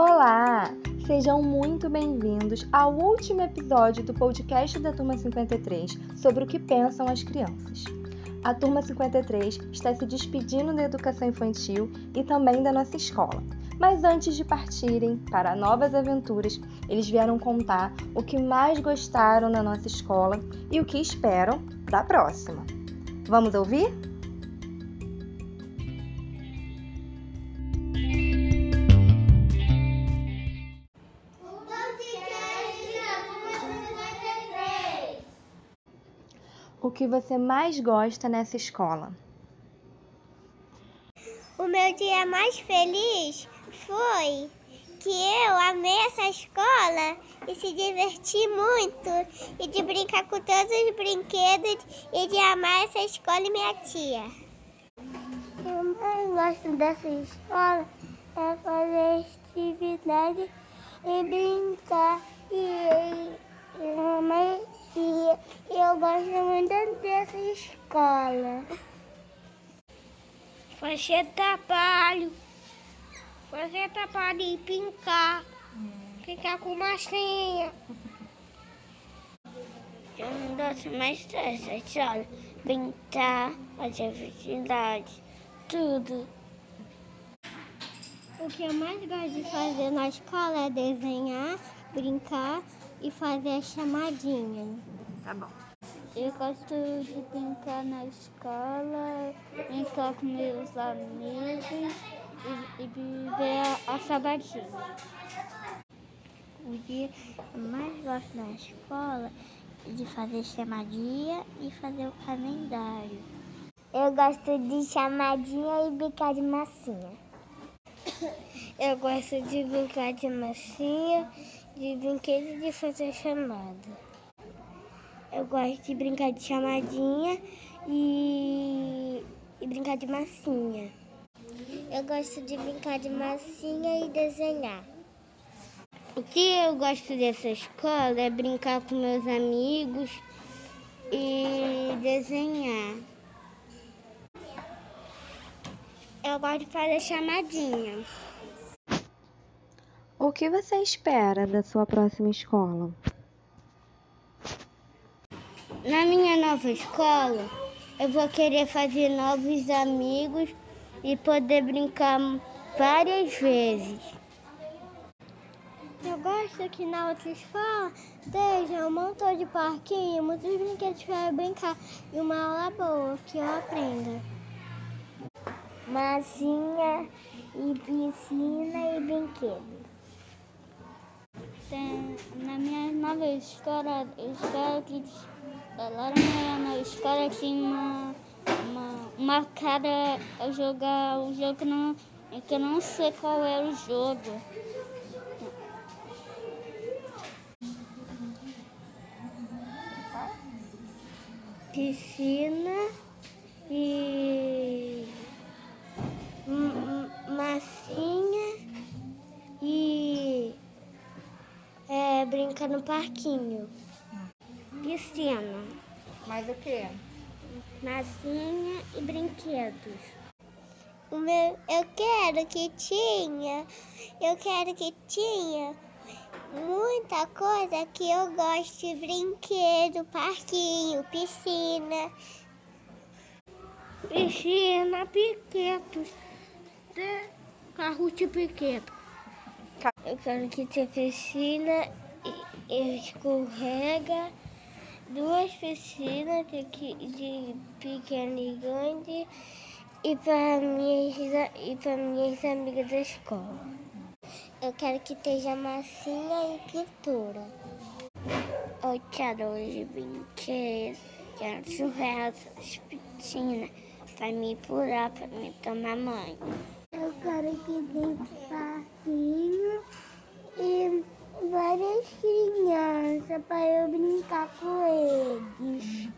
Olá! Sejam muito bem-vindos ao último episódio do podcast da Turma 53 sobre o que pensam as crianças. A Turma 53 está se despedindo da educação infantil e também da nossa escola. Mas antes de partirem para novas aventuras, eles vieram contar o que mais gostaram na nossa escola e o que esperam da próxima. Vamos ouvir? O que você mais gosta nessa escola? O meu dia mais feliz foi que eu amei essa escola e se diverti muito e de brincar com todos os brinquedos e de amar essa escola e minha tia. Eu mais gosto dessa escola é fazer atividade e brincar e, e, e eu gosto dessa escola. Fazer trabalho. Fazer trabalho e pintar. Ficar com massinha. Eu não gosto mais dessa escola. Brincar, fazer atividade, tudo. O que eu mais gosto de fazer na escola é desenhar, brincar e fazer a chamadinha. Tá bom. Eu gosto de brincar na escola, brincar com meus amigos e, e viver a, a sabadinha. O dia que eu mais gosto na escola é de fazer chamadinha e fazer o calendário. Eu gosto de chamadinha e brincar de massinha. Eu gosto de brincar de massinha, de brinquedo e de fazer chamada. Eu gosto de brincar de chamadinha e, e brincar de massinha. Eu gosto de brincar de massinha e desenhar. O que eu gosto dessa escola é brincar com meus amigos e desenhar. Eu gosto de fazer chamadinha. O que você espera da sua próxima escola? Na minha nova escola, eu vou querer fazer novos amigos e poder brincar várias vezes. Eu gosto que na outra escola esteja um montão de parquinho, muitos brinquedos para brincar e uma aula boa que eu aprenda. Massinha e piscina e brinquedo. Tem, na minha nova escola, eu espero que lá na, na escola tinha uma, uma, uma cara a jogar o jogo que, não, que eu não sei qual era o jogo. Piscina e massinha e é, brincar no parquinho. Piscina. Mais o quê? Massinha e brinquedos. O meu, eu quero que tinha, eu quero que tinha muita coisa que eu gosto de brinquedo, parquinho, piscina. Piscina, piquetos, carro de piqueto. Eu quero que tenha piscina e, e escorrega duas piscinas de, de pequena e grande e para minhas, e para minhas amigas da escola. Eu quero que esteja massinha e pintura. Eu quero de brinquedos, quero churrascos, piscina, para me pular, para me tomar banho. Eu quero que parquinho e várias crianças para eu brincar com eles.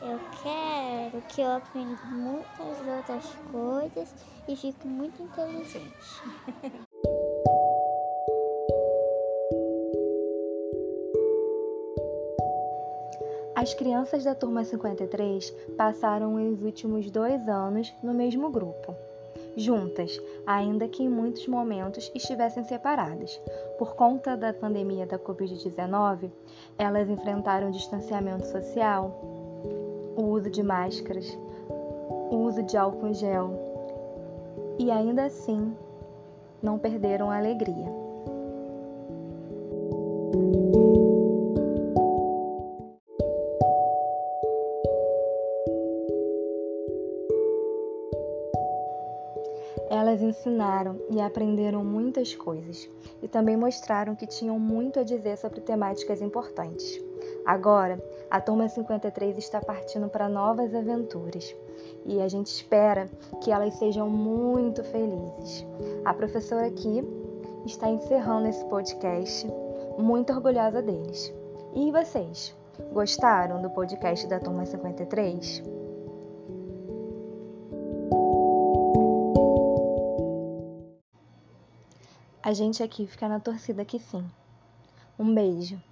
Eu quero que eu aprenda muitas outras coisas e fique muito inteligente. As crianças da turma 53 passaram os últimos dois anos no mesmo grupo. Juntas, ainda que em muitos momentos estivessem separadas. Por conta da pandemia da Covid-19, elas enfrentaram distanciamento social, o uso de máscaras, o uso de álcool em gel e ainda assim não perderam a alegria. Ensinaram e aprenderam muitas coisas e também mostraram que tinham muito a dizer sobre temáticas importantes. Agora, a turma 53 está partindo para novas aventuras e a gente espera que elas sejam muito felizes. A professora aqui está encerrando esse podcast, muito orgulhosa deles. E vocês? Gostaram do podcast da turma 53? A gente aqui fica na torcida que sim. Um beijo.